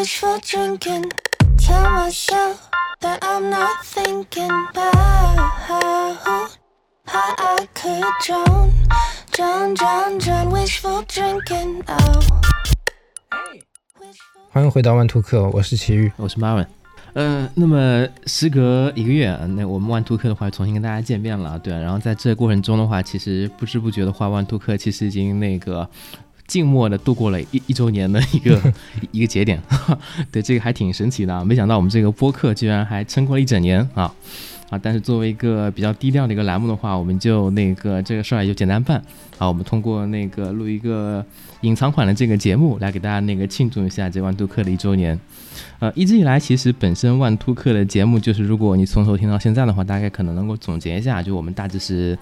wishful drinking. Tell myself that I'm not thinking about how I could drown, drown, drown, drown. Wishful drinking. Oh. 欢迎回到万兔客，我是奇遇。我是 Marvin。呃，那么时隔一个月，啊那我们万兔客的话重新跟大家见面了，对、啊。然后在这个过程中的话，其实不知不觉的话，万兔客其实已经那个静默的度过了一一周年的一个 一个节点，对，这个还挺神奇的啊！没想到我们这个播客居然还撑过了一整年啊啊！但是作为一个比较低调的一个栏目的话，我们就那个这个事儿也就简单办啊，我们通过那个录一个隐藏款的这个节目来给大家那个庆祝一下这万兔客的一周年。呃，一直以来，其实本身万突客的节目，就是如果你从头听到现在的话，大概可能能够总结一下，就我们大致是，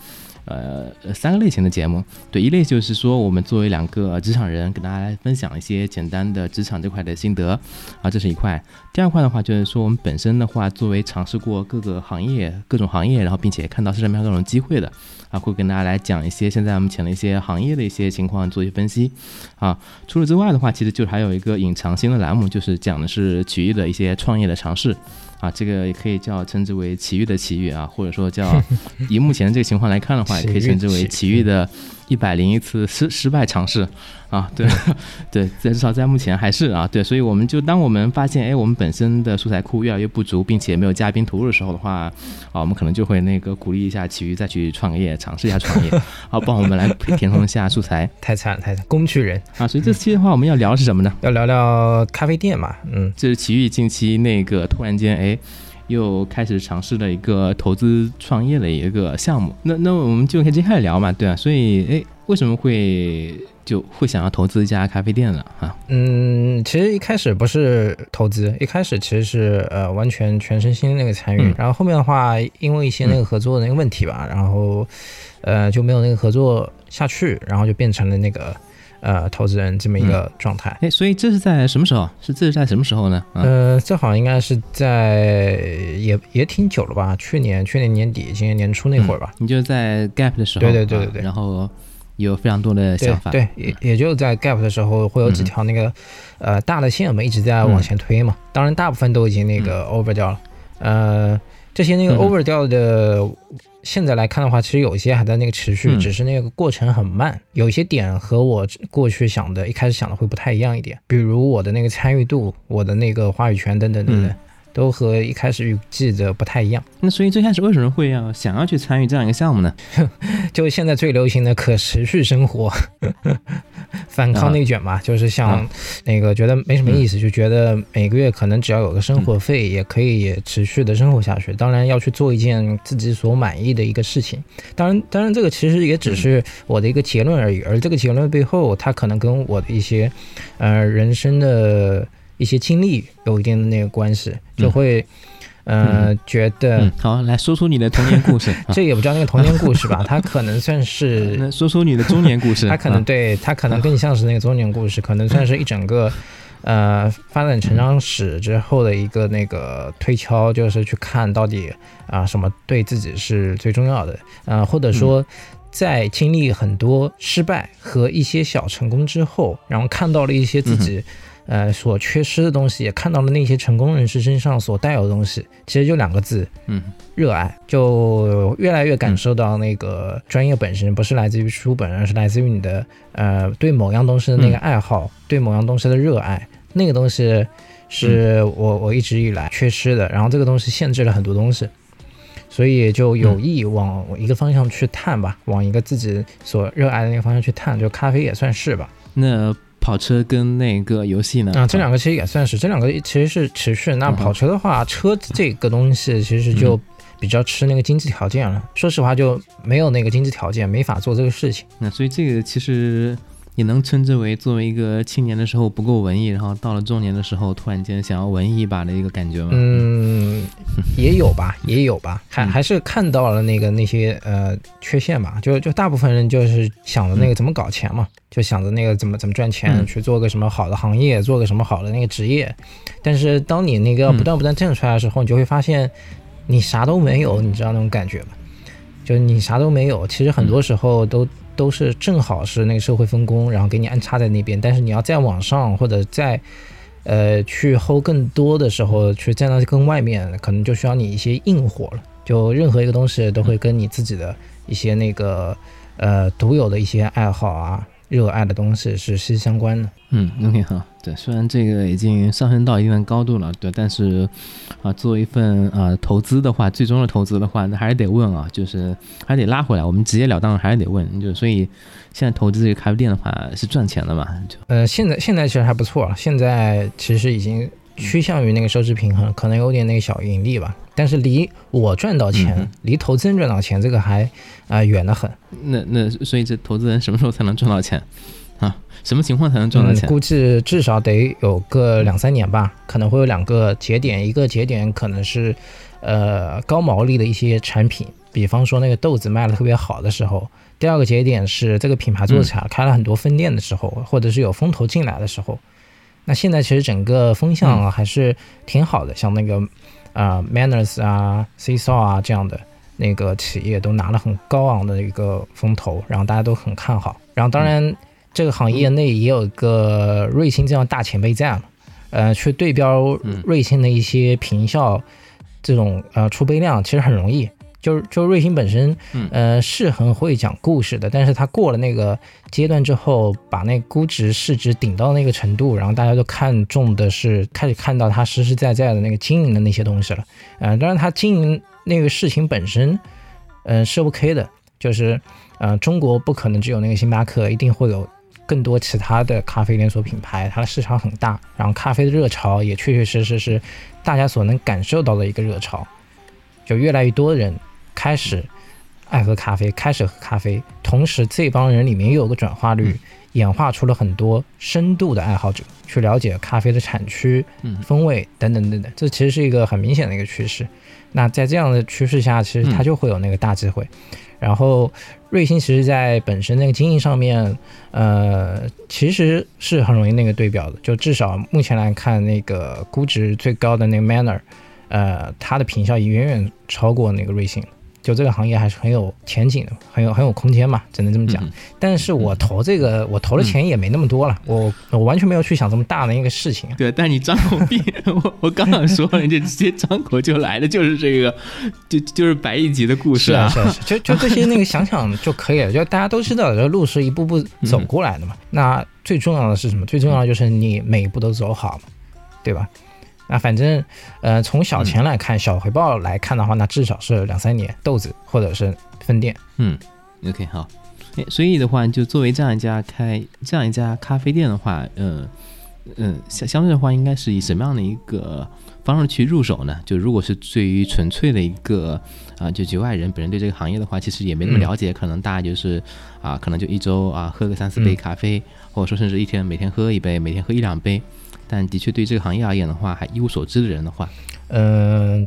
呃，三个类型的节目。对，一类就是说，我们作为两个职场人，跟大家来分享一些简单的职场这块的心得，啊，这是一块。第二块的话，就是说我们本身的话，作为尝试过各个行业、各种行业，然后并且看到市场上各种机会的。啊，会跟大家来讲一些现在目前的一些行业的一些情况，做一些分析。啊，除此之外的话，其实就还有一个隐藏新的栏目，就是讲的是曲艺的一些创业的尝试。啊，这个也可以叫称之为奇遇的奇遇啊，或者说叫以目前这个情况来看的话，也可以称之为奇遇的一百零一次失失败尝试。啊，对 对，至少在目前还是啊，对，所以我们就当我们发现，哎，我们本身的素材库越来越不足，并且没有嘉宾投入的时候的话，啊，我们可能就会那个鼓励一下奇遇再去创业，尝试一下创业，好，帮我们来填充一下素材。太惨了，太惨，工具人啊！所以这期的话，我们要聊的是什么呢？要聊聊咖啡店嘛，嗯，就是奇遇近期那个突然间，哎。又开始尝试了一个投资创业的一个项目，那那我们就可以接下来聊嘛，对啊，所以哎，为什么会就会想要投资一家咖啡店呢？哈，嗯，其实一开始不是投资，一开始其实是呃完全全身心那个参与，然后后面的话因为一些那个合作的那个问题吧，然后呃就没有那个合作下去，然后就变成了那个。呃，投资人这么一个状态，哎，所以这是在什么时候？是这是在什么时候呢？呃，这好像应该是在也也挺久了吧？去年去年年底，今年年初那会儿吧。你就在 Gap 的时候，对对对对对，然后有非常多的想法，对，也也就在 Gap 的时候会有几条那个呃大的线，我们一直在往前推嘛。当然，大部分都已经那个 over 掉了，呃，这些那个 over 掉的。现在来看的话，其实有一些还在那个持续，只是那个过程很慢。有一些点和我过去想的、一开始想的会不太一样一点，比如我的那个参与度、我的那个话语权等等等等。都和一开始预计的不太一样。那所以最开始为什么会要想要去参与这样一个项目呢？就现在最流行的可持续生活，反抗内卷嘛，就是像那个觉得没什么意思，就觉得每个月可能只要有个生活费，也可以持续的生活下去。当然要去做一件自己所满意的一个事情。当然，当然这个其实也只是我的一个结论而已。而这个结论背后，它可能跟我的一些呃人生的。一些经历有一定的那个关系，就会，呃，觉得好来说出你的童年故事。这也不叫那个童年故事吧，它可能算是说出你的中年故事。它可能对它可能更像是那个中年故事，可能算是一整个，呃，发展成长史之后的一个那个推敲，就是去看到底啊什么对自己是最重要的，呃，或者说在经历很多失败和一些小成功之后，然后看到了一些自己。呃，所缺失的东西也看到了那些成功人士身上所带有的东西，其实就两个字，嗯，热爱，就越来越感受到那个专业本身不是来自于书本，而是来自于你的呃对某样东西的那个爱好，对某样东西的热爱，那个东西是我我一直以来缺失的，然后这个东西限制了很多东西，所以就有意往一个方向去探吧，往一个自己所热爱的那个方向去探，就咖啡也算是吧，那。跑车跟那个游戏呢？啊，这两个其实也算是，这两个其实是持续。那跑车的话，车这个东西其实就比较吃那个经济条件了。说实话，就没有那个经济条件，没法做这个事情。那所以这个其实。也能称之为作为一个青年的时候不够文艺，然后到了中年的时候突然间想要文艺一把的一个感觉吗？嗯，也有吧，也有吧，还还是看到了那个那些呃缺陷吧。就就大部分人就是想着那个怎么搞钱嘛，就想着那个怎么怎么赚钱，去做个什么好的行业，做个什么好的那个职业。但是当你那个不断不断挣出来的时候，你就会发现你啥都没有，你知道那种感觉吗？就你啥都没有，其实很多时候都。都是正好是那个社会分工，然后给你安插在那边。但是你要再往上或者再呃，去 hold 更多的时候，去站到更外面，可能就需要你一些硬货了。就任何一个东西都会跟你自己的一些那个呃独有的一些爱好啊、热爱的东西是息息相关的。嗯，OK 哈，对，虽然这个已经上升到一定的高度了，对，但是啊，作为一份啊投资的话，最终的投资的话，那还是得问啊，就是还得拉回来，我们直截了当的还是得问，就所以现在投资这个咖啡店的话是赚钱的嘛？就呃，现在现在其实还不错，现在其实已经趋向于那个收支平衡，可能有点那个小盈利吧，但是离我赚到钱，离投资人赚到钱，这个还啊远得很。那那所以这投资人什么时候才能赚到钱啊？什么情况才能赚到钱？估计至少得有个两三年吧，可能会有两个节点，一个节点可能是，呃，高毛利的一些产品，比方说那个豆子卖的特别好的时候；第二个节点是这个品牌做起来开了很多分店的时候，或者是有风投进来的时候。那现在其实整个风向还是挺好的，像那个啊 Manners 啊 c s a w 啊这样的那个企业都拿了很高昂的一个风投，然后大家都很看好，然后当然。这个行业内也有一个瑞幸这样大前辈在嘛，呃，去对标瑞幸的一些平效，这种呃出杯量其实很容易，就是就瑞幸本身，呃是很会讲故事的，但是他过了那个阶段之后，把那估值市值顶到那个程度，然后大家都看重的是开始看到他实实在在的那个经营的那些东西了，呃，当然他经营那个事情本身，嗯是 OK 的，就是呃中国不可能只有那个星巴克，一定会有。更多其他的咖啡连锁品牌，它的市场很大，然后咖啡的热潮也确确实实是大家所能感受到的一个热潮，就越来越多的人开始爱喝咖啡，开始喝咖啡，同时这帮人里面又有个转化率，演化出了很多深度的爱好者，去了解咖啡的产区、风味等等等等，这其实是一个很明显的一个趋势。那在这样的趋势下，其实它就会有那个大机会。然后，瑞幸其实在本身那个经营上面，呃，其实是很容易那个对标的。就至少目前来看，那个估值最高的那个 Manner，呃，它的品效已远远超过那个瑞幸。就这个行业还是很有前景的，很有很有空间嘛，只能这么讲。但是我投这个，我投的钱也没那么多了，我我完全没有去想这么大的一个事情。对，但你张口闭，我我刚刚说人家直接张口就来的就是这个，就就是百亿级的故事啊，是是，就就这些那个想想就可以了，就大家都知道，这路是一步步走过来的嘛。那最重要的是什么？最重要的就是你每一步都走好嘛，对吧？那反正，呃，从小钱来看，小回报来看的话，那至少是两三年豆子或者是分店。嗯，OK，好。所以的话，就作为这样一家开这样一家咖啡店的话，嗯嗯，相相对的话，应该是以什么样的一个方式去入手呢？就如果是对于纯粹的一个啊，就局外人本人对这个行业的话，其实也没那么了解，可能大家就是啊，可能就一周啊喝个三四杯咖啡，或者说甚至一天每天喝一杯，每天喝一两杯。但的确，对这个行业而言的话，还一无所知的人的话，嗯，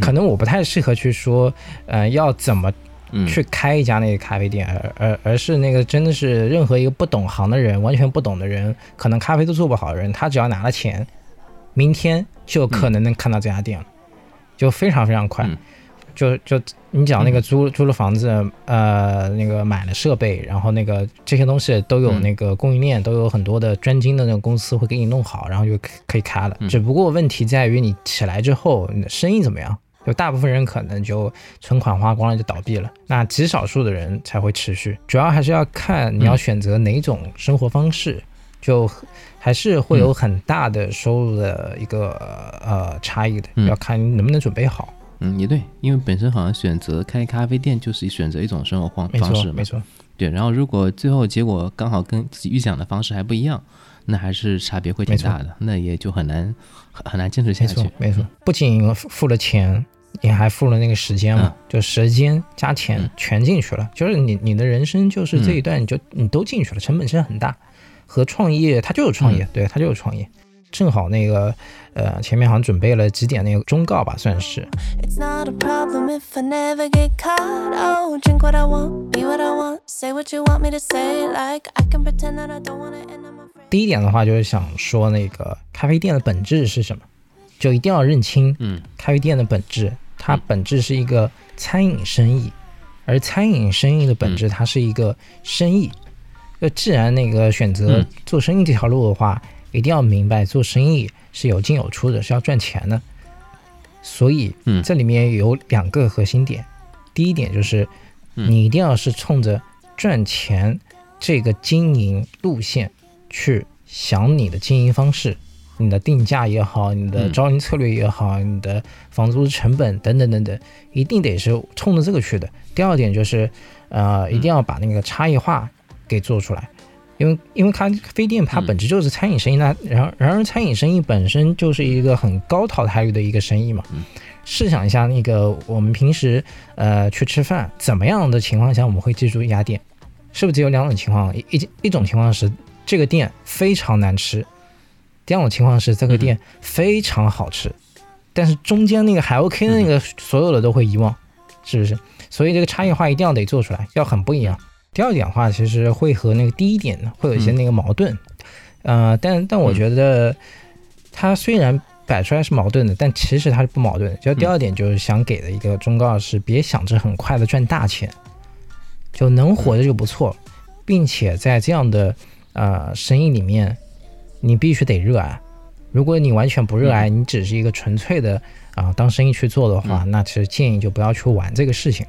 可能我不太适合去说，呃，要怎么去开一家那个咖啡店，而而而是那个真的是任何一个不懂行的人，完全不懂的人，可能咖啡都做不好的人，他只要拿了钱，明天就可能能看到这家店了，就非常非常快。就就你讲那个租租了房子，呃，那个买了设备，然后那个这些东西都有那个供应链，都有很多的专精的那种公司会给你弄好，然后就可以开了。只不过问题在于你起来之后，你的生意怎么样？就大部分人可能就存款花光了就倒闭了，那极少数的人才会持续。主要还是要看你要选择哪种生活方式，就还是会有很大的收入的一个呃差异的，要看你能不能准备好。嗯，也对，因为本身好像选择开咖啡店就是选择一种生活方方式嘛，没错，对。然后如果最后结果刚好跟自己预想的方式还不一样，那还是差别会挺大的，那也就很难很很难坚持下去。没错，没错，不仅付了钱，你还付了那个时间嘛，就时间加钱全进去了，就是你你的人生就是这一段你就你都进去了，成本其实很大。和创业，它就是创业，对，它就是创业。正好那个，呃，前面好像准备了几点那个忠告吧，算是。第一点的话，就是想说那个咖啡店的本质是什么，就一定要认清，嗯，咖啡店的本质，它本质是一个餐饮生意，而餐饮生意的本质，它是一个生意。就既然那个选择做生意这条路的话。一定要明白做生意是有进有出的，是要赚钱的。所以，嗯这里面有两个核心点。第一点就是，嗯你一定要是冲着赚钱这个经营路线去想你的经营方式，你的定价也好，你的嗯招人策略也好，你的房租成本等等等等，一定得是冲着这个去的。第二点就是，呃，一定要把那个差异化给做出来。因为因为咖啡店它嗯本质就是餐饮生意，那然而然而餐饮生意本身就是一个很高淘汰率的一个生意嘛。嗯试想一下，那个我们平时呃去吃饭，怎么样的情况下我们会记住一家店？是不是只有两种情况？一一一种情况是这个店非常难吃，第二种情况是这个店非常好吃，但是中间那个还 OK 的那个所有的都会遗忘，是不是？所以这个差异化一定要得做出来，要很不一样。第二点的话，其实会和那个第一点呢会有一些那个矛盾，呃，但但我觉得它虽然摆出来是矛盾的，但其实它是不矛盾的。就第二点就是想给的一个忠告是，别想着很快的赚大钱，就能活着就不错，并且在这样的呃生意里面，你必须得热爱。如果你完全不热爱，你只是一个纯粹的啊、当生意去做的话，那其实建议就不要去玩这个事情。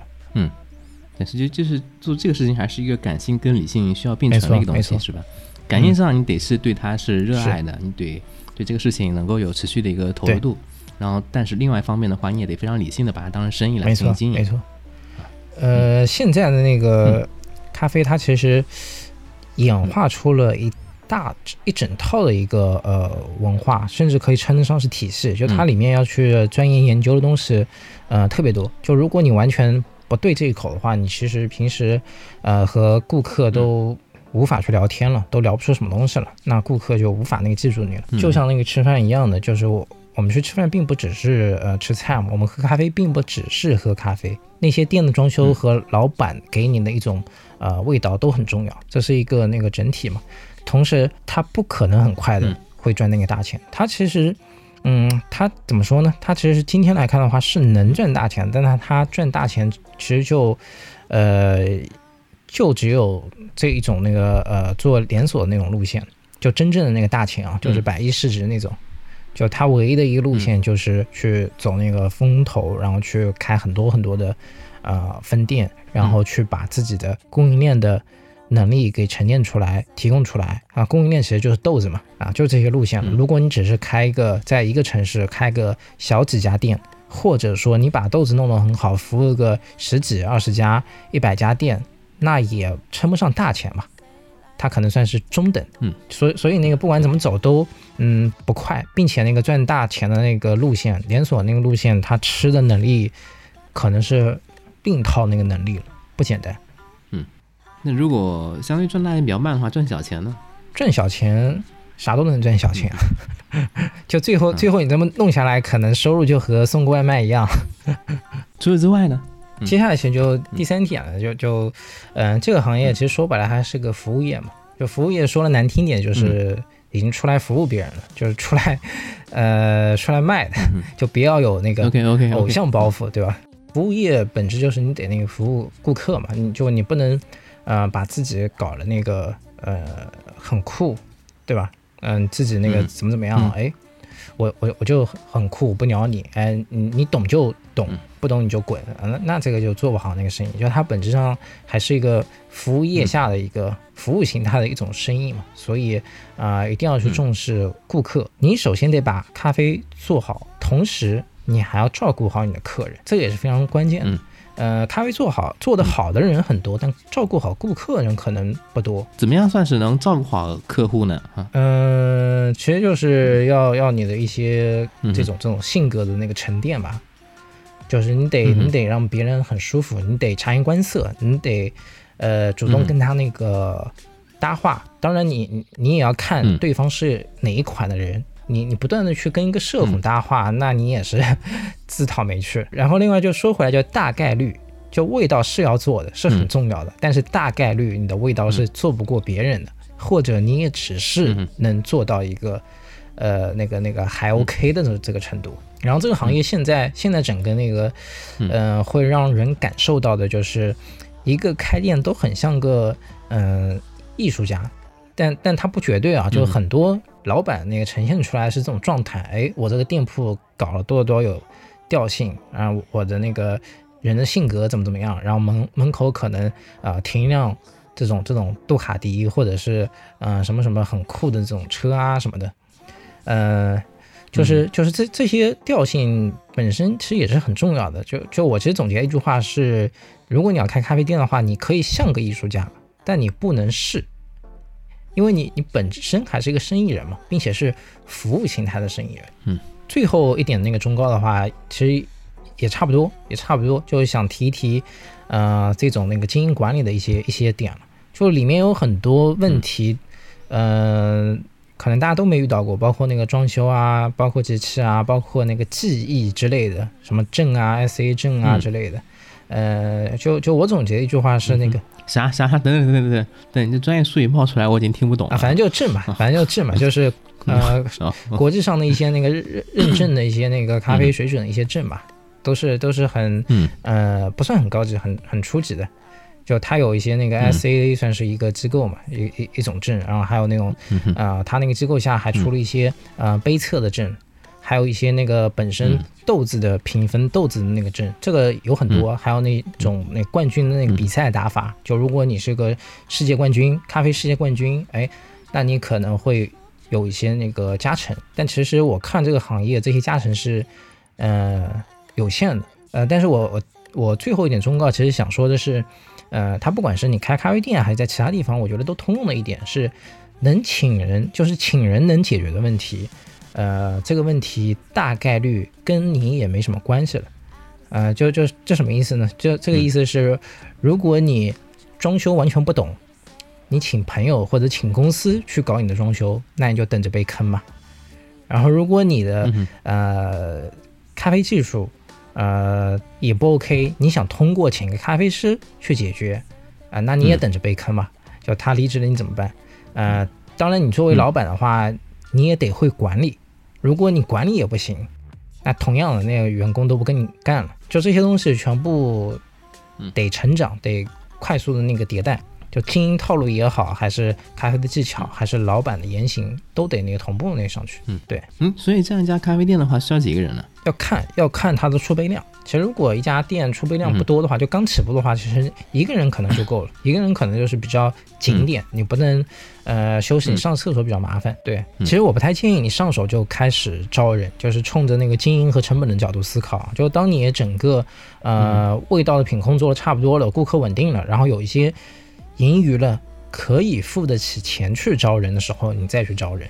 但是就就是做这个事情还是一个感性跟理性需要并存的一个东西，是吧？感性上你得是对它是热爱的，你得对这个事情能够有持续的一个投入度。然后，但是另外一方面的话，你也得非常理性的把它当成生意来经营。没错。呃，现在的那个咖啡，它其实演化出了一大一整套的一个呃文化，甚至可以称得上是体系。就它嗯里面要去钻研研究的东西，呃，特别多。就如果你完全不对这一口的话，你其实平时呃和顾客都无法去聊天了，都聊不出什么东西了，那顾客就无法那个记住你了。嗯就像那个吃饭一样的，就是我我们去吃饭并不只是呃吃菜嘛，我们喝咖啡并不只是喝咖啡，那些店的装修和老板给你的一种呃味道都很重要，这是一个那个整体嘛。同时，他不可能很快的嗯会赚那个大钱，他其实。嗯，他怎么说呢？他其实是今天来看的话是能赚大钱，但他他赚大钱其实就，呃，就只有这一种那个呃做连锁的那种路线，就真正的那个大钱啊，就是嗯百亿市值那种。就他唯一的一个路线就是去走那个风投，然后去开很多很多的呃分店，然后去把自己的供应链的能力给沉淀出来，提供出来啊。供应链其实就是豆子嘛，啊，就这些路线。嗯如果你只是开一个在一个城市开个小几家店，或者说你把豆子弄得很好，服务个十几、二十家、一百家店，那也称不上大钱吧。它可能算是中等，嗯，所以所以那个不管怎么走都嗯不快，并且那个赚大钱的那个路线，连锁那个路线，它吃的能力可能是另一套那个能力了，不简单。那如果相对赚大钱比较慢的话，赚小钱呢？赚小钱，啥都能赚小钱，就最后嗯最后你这么弄下来，可能收入就和送个外卖一样。除此之外呢？嗯接下来其实就第三点了，就就嗯、这个行业其实说白了还是个服务业嘛，就服务业说了难听点就是已经出来服务别人了，就是出来呃出来卖的，就不要有那个 OK OK 偶像包袱，对吧？服务业本质就是你得那个服务顾客嘛，你就你不能，呃，把自己搞了那个呃很酷，对吧？嗯，自己那个嗯。怎么怎么样，嗯。哎，我我我就很酷，不鸟你，哎，你你懂就懂嗯，不懂你就滚，啊那那这个就做不好那个生意，就它本质上还是一个服务业下的一个服务形态的一种生意嘛，所以啊、一定要去嗯重视顾客，你首先得把咖啡做好，同时你还要照顾好你的客人，这个也是非常关键的。嗯呃，咖啡做好做得好的人很多，但照顾好顾客人可能不多。怎么样算是能照顾好客户呢？哈，嗯、其实就是要要你的一些这种这种性格的那个沉淀吧，就是你得你得让别人很舒服，你得察言观色，你得呃主动嗯跟他那个搭话。当然你，你你也要看嗯对方是哪一款的人。你你不断的去跟一个社恐嗯。搭话，那你也是 自讨没趣。然后另外就说回来，就大概率，就味道是要做的，是很嗯。重要的，但是大概率你的味道是做不过别人的，或者你也只是能做到一个，呃，那个那个还 OK 的这这个程度。然后这个行业现在、现在整个那个，嗯。呃，会让人感受到的就是，一个开店都很像个嗯、艺术家，但但他不绝对啊，就是嗯。很多老板那个呈现出来是这种状态，哎，我这个店铺搞了多多有调性，然后我的那个人的性格怎么怎么样，然后门门口可能啊停一辆这种这种杜卡迪或者是嗯什么什么很酷的这种车啊什么的，呃，就是就是这这些调性本身其实也是很重要的。就就我其实总结一句话是，如果你要开咖啡店的话，你可以像个艺术家，但你不能是。因为你你本身还是一个生意人嘛，并且是服务形态的生意人。嗯，最后一点那个忠告的话，其实也差不多，也差不多，就是想提一提，呃，这种那个经营管理的一些一些点了。就里面有很多问题，嗯，可能大家都没遇到过，包括那个装修啊，包括机器啊，包括那个记忆之类的，什么证啊，SA 证啊之类的。呃，就就我总结一句话是那个。啥啥啥？等等等等等等，等你这专业术语冒出来，我已经听不懂了。啊，反正就证嘛，反正就证嘛，就是 呃，国际上的一些那个认认证的一些那个咖啡水准的一些证吧，都是都是很呃不算很高级，很很初级的。就它有一些那个 SAA 算是一个机构嘛，一一一种证，然后还有那种啊，它那个机构下还出了一些呃杯测的证。还有一些那个本身豆子的评分，豆子的那个证，这个有很多。还有那种那冠军的那个比赛打法，就如果你是个世界冠军，咖啡世界冠军，哎，那你可能会有一些那个加成。但其实我看这个行业这些加成是，呃，有限的。呃，但是我我我最后一点忠告，其实想说的是，呃，他不管是你开咖啡店还是在其他地方，我觉得都通用的一点是，能请人就是请人能解决的问题。呃，这个问题大概率跟你也没什么关系了，呃，就就这什么意思呢？就这个意思是，如果你装修完全不懂，你请朋友或者请公司去搞你的装修，那你就等着被坑嘛。然后，如果你的呃咖啡技术呃也不 OK，你想通过请个咖啡师去解决啊，那你也等着被坑嘛。就他离职了，你怎么办？呃，当然，你作为老板的话，你也得会管理。如果你管理也不行，那同样的那个员工都不跟你干了，就这些东西全部得成长，得快速的那个迭代。就经营套路也好，还是咖啡的技巧，还是老板的言行，都得那个同步那上去。嗯，对，嗯，所以这样一家咖啡店的话，需要几个人呢？要看，要看它的储备量。其实如果一家店储备量不多的话，就刚起步的话，其实一个人可能就够了。一个人可能就是比较紧点，你不能呃休息，你上厕所比较麻烦。对，其实我不太建议你上手就开始招人，就是冲着那个经营和成本的角度思考。就当你整个呃味道的品控做的差不多了，顾客稳定了，然后有一些。盈余了，可以付得起钱去招人的时候，你再去招人。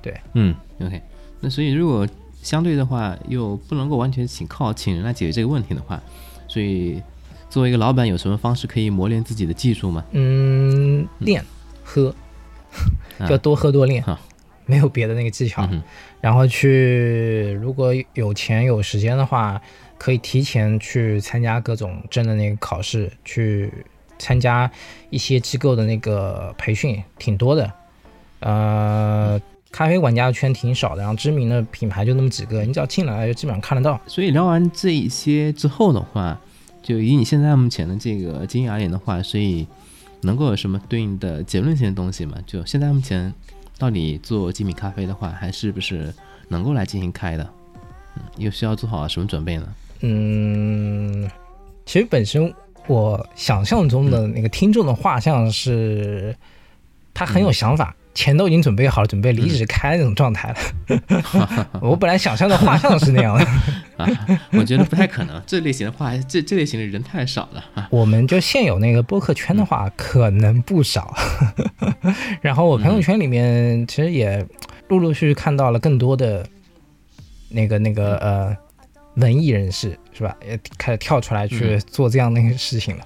对，嗯，OK。那所以如果相对的话，又不能够完全请靠请人来解决这个问题的话，所以作为一个老板，有什么方式可以磨练自己的技术吗？嗯，练，喝，就多喝多练，没有别的那个技巧。然后去，如果有钱有时间的话，可以提前去参加各种证的那个考试去。参加一些机构的那个培训挺多的，呃，咖啡玩家圈挺少的，然后知名的品牌就那么几个，你只要进来就基本上看得到。所以聊完这一些之后的话，就以你现在目前的这个经验而言的话，所以能够有什么对应的结论性的东西吗？就现在目前到底做精品咖啡的话，还是不是能够来进行开的？嗯，又需要做好什么准备呢？嗯，其实本身。我想象中的那个听众的画像是，他很有想法，钱都已经准备好了，准备离职开那种状态了。我本来想象的画像是那样的，啊，我觉得不太可能。这类型的话，这这类型的人太少了。我们就现有那个播客圈的话，可能不少。然后我朋友圈里面其实也陆陆续续看到了更多的那个那个呃。文艺人士是吧？也开始跳出来去做这样的一个事情了。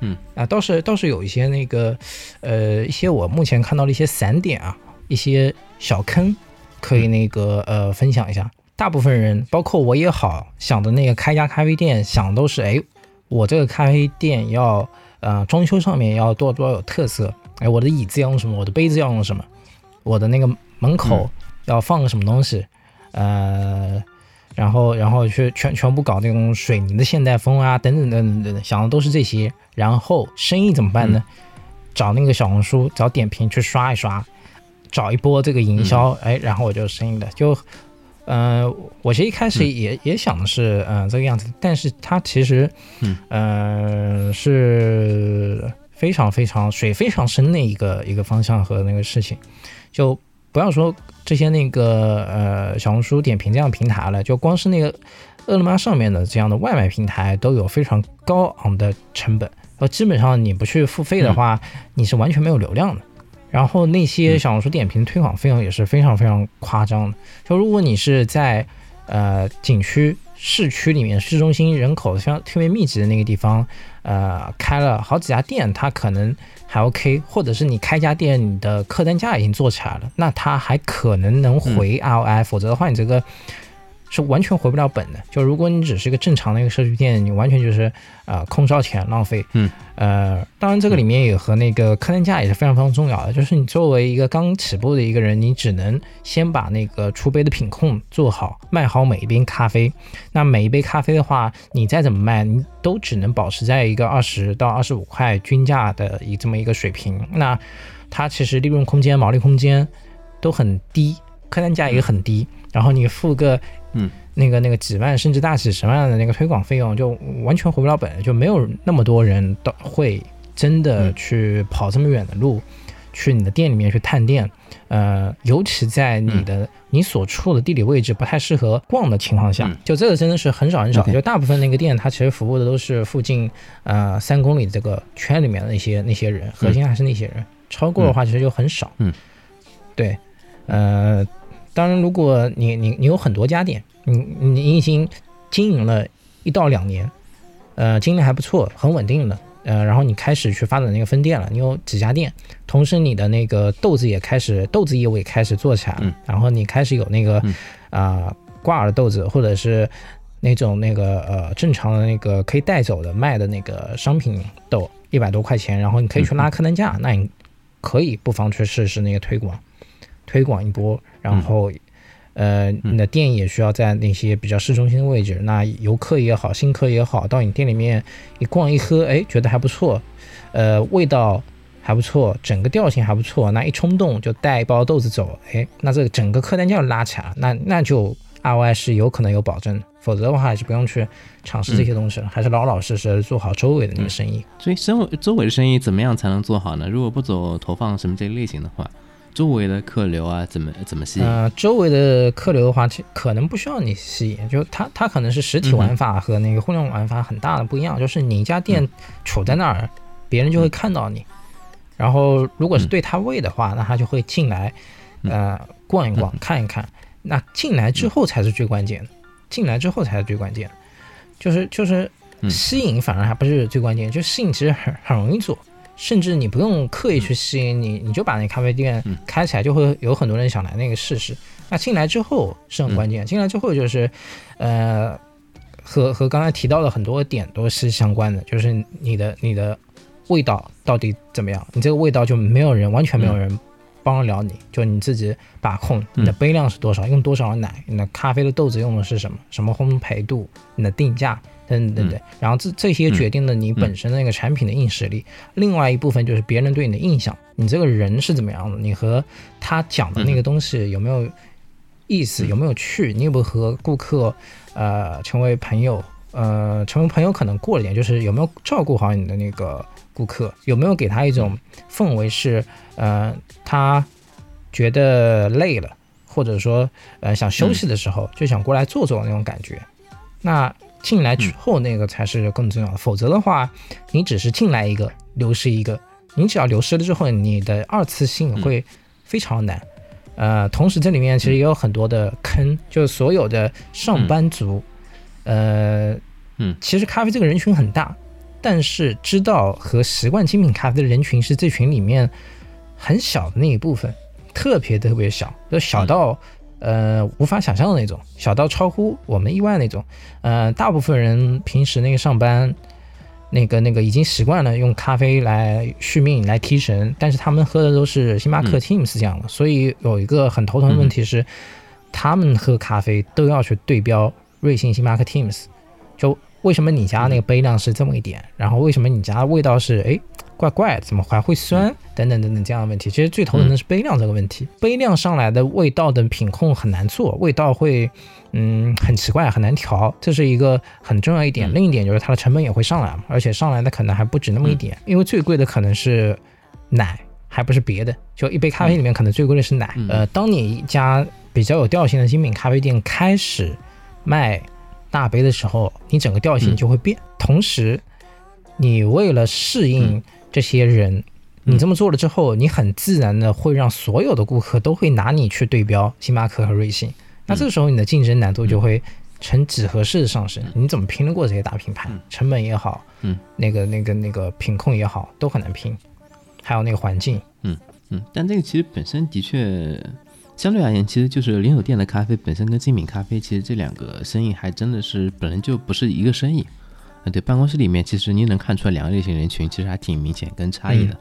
嗯啊，倒是倒是有一些那个，呃，一些我目前看到的一些散点啊，一些小坑，可以那个呃分享一下。大部分人，包括我也好，想的那个开家咖啡店，想都是哎，我这个咖啡店要呃装修上面要多多有特色，哎，我的椅子要用什么，我的杯子要用什么，我的那个门口要放个什么东西，呃。然后，然后去全全部搞那种水泥的现代风啊，等等等等等等，想的都是这些。然后生意怎么办呢？找那个小红书，找点评去刷一刷，找一波这个营销，哎，然后我就生意了。就，呃，我其实一开始也也想的是，嗯，这个样子，但是它其实，嗯，是非常非常水非常深的一个一个方向和那个事情。就不要说这些那个呃小红书点评这样平台了，就光是那个饿了么上面的这样的外卖平台都有非常高昂的成本。呃，基本上你不去付费的话，你是完全没有流量的。然后那些小红书点评推广费用也是非常非常夸张的。就如果你是在呃景区、市区里面、市中心人口非常特别密集的那个地方，呃，开了好几家店，它可能还 OK。或者是你开家店，你的客单价已经做起来了，那它还可能能回 ROI。否则的话，你这个。是完全回不了本的。就如果你只是一个正常的一个社区店，你完全就是啊空烧钱浪费。嗯，呃，当然这个里面也和那个客单价也是非常非常重要的。就是你作为一个刚起步的一个人，你只能先把那个出杯的品控做好，卖好每一杯咖啡。那每一杯咖啡的话，你再怎么卖，你都只能保持在一个二十到二十五块均价的一这么一个水平。那它其实利润空间、毛利空间都很低，客单价也很低。然后你付个。嗯，那个那个几万甚至大几十万的那个推广费用，就完全回不了本，就没有那么多人到会真的去跑这么远的路，去你的店里面去探店。呃，尤其在你的你所处的地理位置不太适合逛的情况下，就这个真的是很少很少。就大部分那个店，它其实服务的都是附近呃三公里这个圈里面的那些那些人，核心还是那些人。超过的话，其实就很少。嗯，对，呃。当然，如果你你你有很多家店，你你已经经营了一到两年，呃，经营还不错，很稳定的，呃，然后你开始去发展那个分店了，你有几家店，同时你的那个豆子也开始豆子业务也开始做起来了，然后你开始有那个啊挂耳豆子或者是那种那个呃正常的那个可以带走的卖的那个商品豆一百多块钱，然后你可以去拉客单价，那你可以不妨去试试那个推广。推广一波，然后，呃，你的店也需要在那些比较市中心的位置。那游客也好，新客也好，到你店里面一逛一喝，哎，觉得还不错，呃，味道还不错，整个调性还不错。那一冲动就带一包豆子走，哎，那这个整个客单价拉起来了，那那就 ROI 是有可能有保证。否则的话，还是不用去尝试这些东西了，还是老老实实做好周围的那个生意。所以，生周围的生意怎么样才能做好呢？如果不走投放什么这类型的话？周围的客流啊，怎么怎么吸引？呃，周围的客流的话，可能不需要你吸引，就它它可能是实体玩法和那个互联网玩法很大的不一样，就是你一家店处在那儿，别人就会看到你，然后如果是对他胃的话，那他就会进来，呃，逛一逛，看一看。那进来之后才是最关键的，进来之后才是最关键的，就是就是吸引反而还不是最关键，就吸引其实很很容易做。甚至你不用刻意去吸引你，你就把那咖啡店开起来，就会有很多人想来那个试试。那进来之后是很关键，进来之后就是，呃，和和刚才提到的很多点都是相关的，就是你的你的味道到底怎么样？你这个味道就没有人完全没有人帮得了你，就你自己把控你的杯量是多少，用多少奶，你的咖啡的豆子用的是什么，什么烘焙度，你的定价。等等等，然后这这些决定了你本身的那个产品的硬实力。另外一部分就是别人对你的印象，你这个人是怎么样的？你和他讲的那个东西有没有意思？有没有趣？你有没有和顾客呃成为朋友？呃，成为朋友可能过了点，就是有没有照顾好你的那个顾客？有没有给他一种氛围是呃他觉得累了，或者说呃想休息的时候就想过来坐坐那种感觉？那。进来之后，那个才是更重要的。否则的话，你只是进来一个，流失一个。你只要流失了之后，你的二次性会非常难。呃，同时这里面其实也有很多的坑，就是所有的上班族，呃，嗯，其实咖啡这个人群很大，但是知道和习惯精品咖啡的人群是这群里面很小的那一部分，特别特别小，就小到。呃，无法想象的那种，小到超乎我们意外那种。呃，大部分人平时那个上班，那个那个已经习惯了用咖啡来续命、来提神，但是他们喝的都是星巴克 Teams 这样的，所以有一个很头疼的问题是，他们喝咖啡都要去对标瑞幸星巴克 Teams。就为什么你家那个杯量是这么一点？然后为什么你家味道是哎怪怪，怎么还会酸？等等等等这样的问题，其实最头疼的是杯量这个问题。杯量上来的味道的品控很难做，味道会嗯很奇怪，很难调，这是一个很重要一点。另一点就是它的成本也会上来嘛，而且上来的可能还不止那么一点，因为最贵的可能是奶，还不是别的。就一杯咖啡里面可能最贵的是奶。呃，当你一家比较有调性的精品咖啡店开始卖。大杯的时候，你整个调性就会变。同时，你为了适应这些人，你这么做了之后，你很自然的会让所有的顾客都会拿你去对标星巴克和瑞幸。那这个时候，你的竞争难度就会呈几何式的上升。你怎么拼得过这些大品牌？成本也好，嗯，那个那个那个品控也好，都很难拼。还有那个环境，嗯嗯。但这个其实本身的确。相对而言，其实就是连锁店的咖啡本身跟精品咖啡，其实这两个生意还真的是本来就不是一个生意。啊，对，办公室里面其实你能看出来两个类型人群其实还挺明显跟差异的。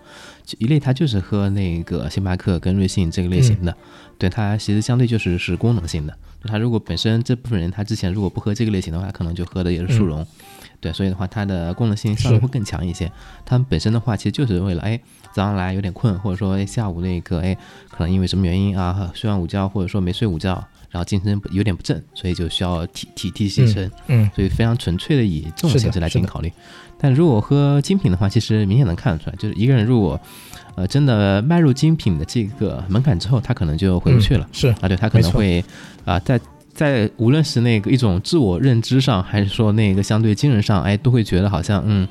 一类他就是喝那个星巴克跟瑞幸这个类型的，对他其实相对就是是功能性的。他如果本身这部分人他之前如果不喝这个类型的话，可能就喝的也是速溶。对，所以的话它的功能性稍微会更强一些。他们本身的话其实就是为了哎。早上来有点困，或者说哎下午那个哎可能因为什么原因啊睡完午觉或者说没睡午觉，然后精神有点不正，所以就需要提提提提神，嗯，所以非常纯粹的以这种形式来进行考虑。但如果喝精品的话，其实明显能看得出来，就是一个人如果呃真的迈入精品的这个门槛之后，他可能就回不去了，是啊，对他可能会啊在。在无论是那个一种自我认知上，还是说那个相对精神上，哎，都会觉得好像，嗯，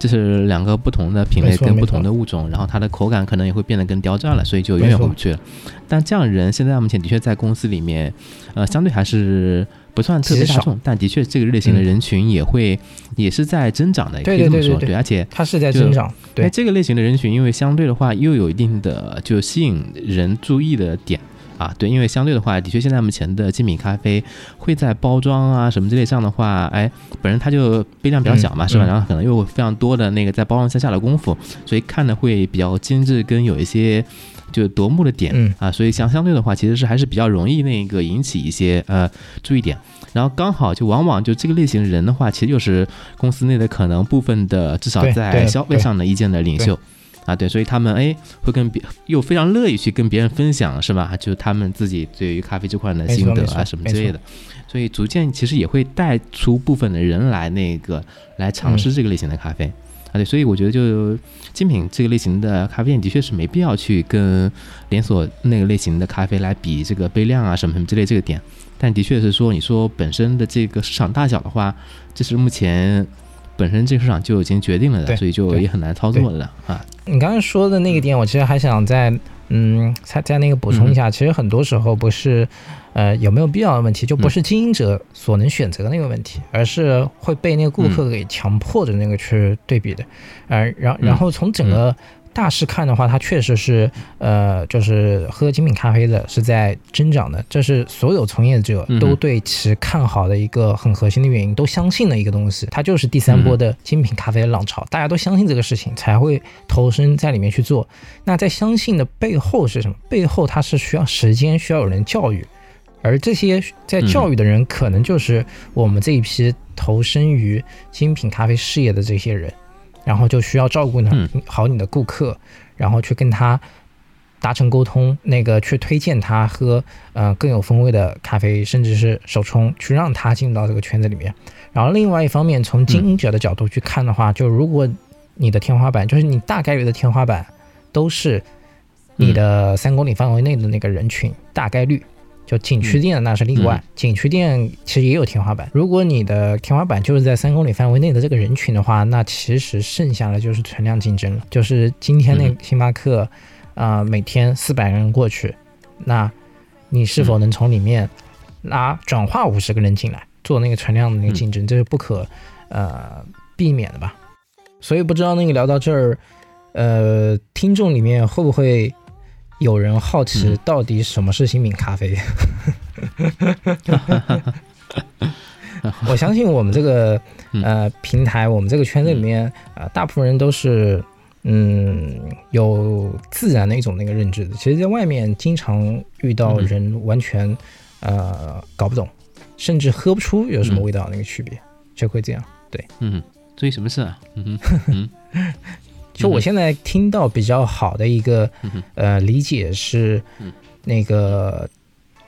这是两个不同的品类跟不同的物种，然后它的口感可能也会变得更刁钻了，所以就远远回不去了。但这样人现在目前的确在公司里面，呃，相对还是不算特别大众，但的确这个类型的人群也会也是在增长的，也可以这么说，对，而且它是在增长。对，这个类型的人群，因为相对的话又有一定的就吸引人注意的点。啊，对，因为相对的话，的确现在目前的精品咖啡会在包装啊什么之类上的话，哎，本身它就杯量比较小嘛，是吧？然后可能又非常多的那个在包装上下的功夫，所以看的会比较精致，跟有一些就夺目的点啊，所以相相对的话，其实是还是比较容易那个引起一些呃注意点。然后刚好就往往就这个类型人的话，其实就是公司内的可能部分的至少在消费上的意见的领袖。啊，对，所以他们哎会跟别又非常乐意去跟别人分享，是吧？就他们自己对于咖啡这块的心得啊什么之类的，所以逐渐其实也会带出部分的人来那个来尝试这个类型的咖啡啊。对，所以我觉得就精品这个类型的咖啡店的确是没必要去跟连锁那个类型的咖啡来比这个杯量啊什么什么之类这个点，但的确是说你说本身的这个市场大小的话，这是目前。本身这个市场就已经决定了的，所以就也很难操作的啊。你刚才说的那个点，我其实还想再嗯，再再那个补充一下。其实很多时候不是呃有没有必要的问题，就不是经营者所能选择的那个问题，而是会被那个顾客给强迫着那个去对比的。呃，然然后从整个。大势看的话，它确实是，呃，就是喝精品咖啡的是在增长的，这是所有从业者都对其看好的一个很核心的原因，都相信的一个东西，它就是第三波的精品咖啡的浪潮，大家都相信这个事情才会投身在里面去做。那在相信的背后是什么？背后它是需要时间，需要有人教育，而这些在教育的人，可能就是我们这一批投身于精品咖啡事业的这些人。然后就需要照顾呢好你的顾客，然后去跟他达成沟通，那个去推荐他喝呃更有风味的咖啡，甚至是手冲，去让他进入到这个圈子里面。然后另外一方面，从经营者的角度去看的话，就如果你的天花板就是你大概率的天花板都是你的三公里范围内的那个人群，大概率。就景区店那是例外，景区店其实也有天花板。如果你的天花板就是在三公里范围内的这个人群的话，那其实剩下的就是存量竞争了。就是今天那星巴克，啊，每天四百人过去，那你是否能从里面拉转化五十个人进来做那个存量的那个竞争，这是不可呃避免的吧？所以不知道那个聊到这儿，呃，听众里面会不会？有人好奇到底什么是新品咖啡？我相信我们这个呃平台，我们这个圈子里面啊，大部分人都是嗯有自然的一种那个认知的。其实，在外面经常遇到人完全呃搞不懂，甚至喝不出有什么味道那个区别，就会这样。对，嗯，注意什么事啊？嗯哼，嗯，就我现在听到比较好的一个呃理解是，那个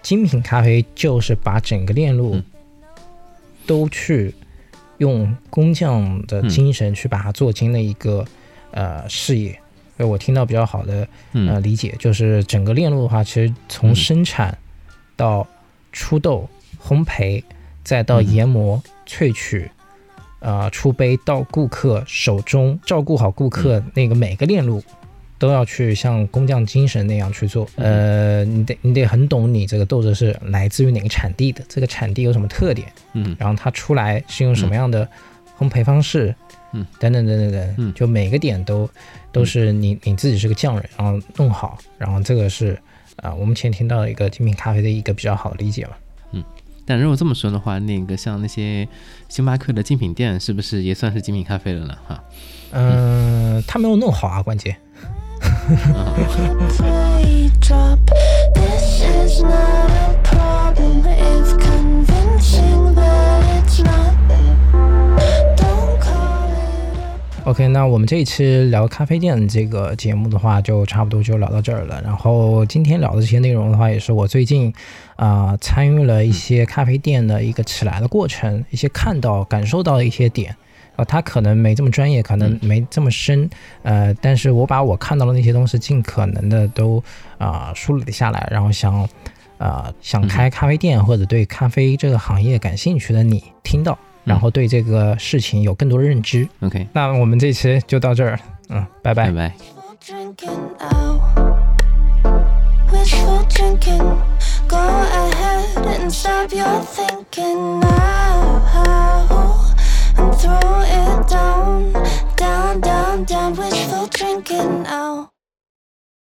精品咖啡就是把整个链路都去用工匠的精神去把它做精的一个呃事业。所以我听到比较好的呃理解就是整个链路的话，其实从生产到出豆、烘焙，再到研磨、萃取。呃，出杯到顾客手中，照顾好顾客那个每个链路，都要去像工匠精神那样去做。呃，你得你得很懂你这个豆子是来自于哪个产地的，这个产地有什么特点，嗯，然后它出来是用什么样的烘焙方式，嗯，等等等等等，嗯，就每个点都都是你你自己是个匠人，然后弄好，然后这个是啊，我们前听到一个精品咖啡的一个比较好的理解嘛。但如果这么说的话，那个像那些星巴克的精品店，是不是也算是精品咖啡了呢？哈，嗯，他没有弄好啊，关键。OK，那我们这一期聊咖啡店这个节目的话，就差不多就聊到这儿了。然后今天聊的这些内容的话，也是我最近啊参与了一些咖啡店的一个起来的过程，一些看到、感受到的一些点。啊，他可能没这么专业，可能没这么深，呃，但是我把我看到的那些东西，尽可能的都啊梳理下来，然后想啊想开咖啡店或者对咖啡这个行业感兴趣的你听到。然后对这个事情有更多的认知。OK，那我们这期就到这儿，嗯，拜拜。Wishful drinking, go ahead and stop your thinking. And throw it down, down, down, down. Wishful drinking.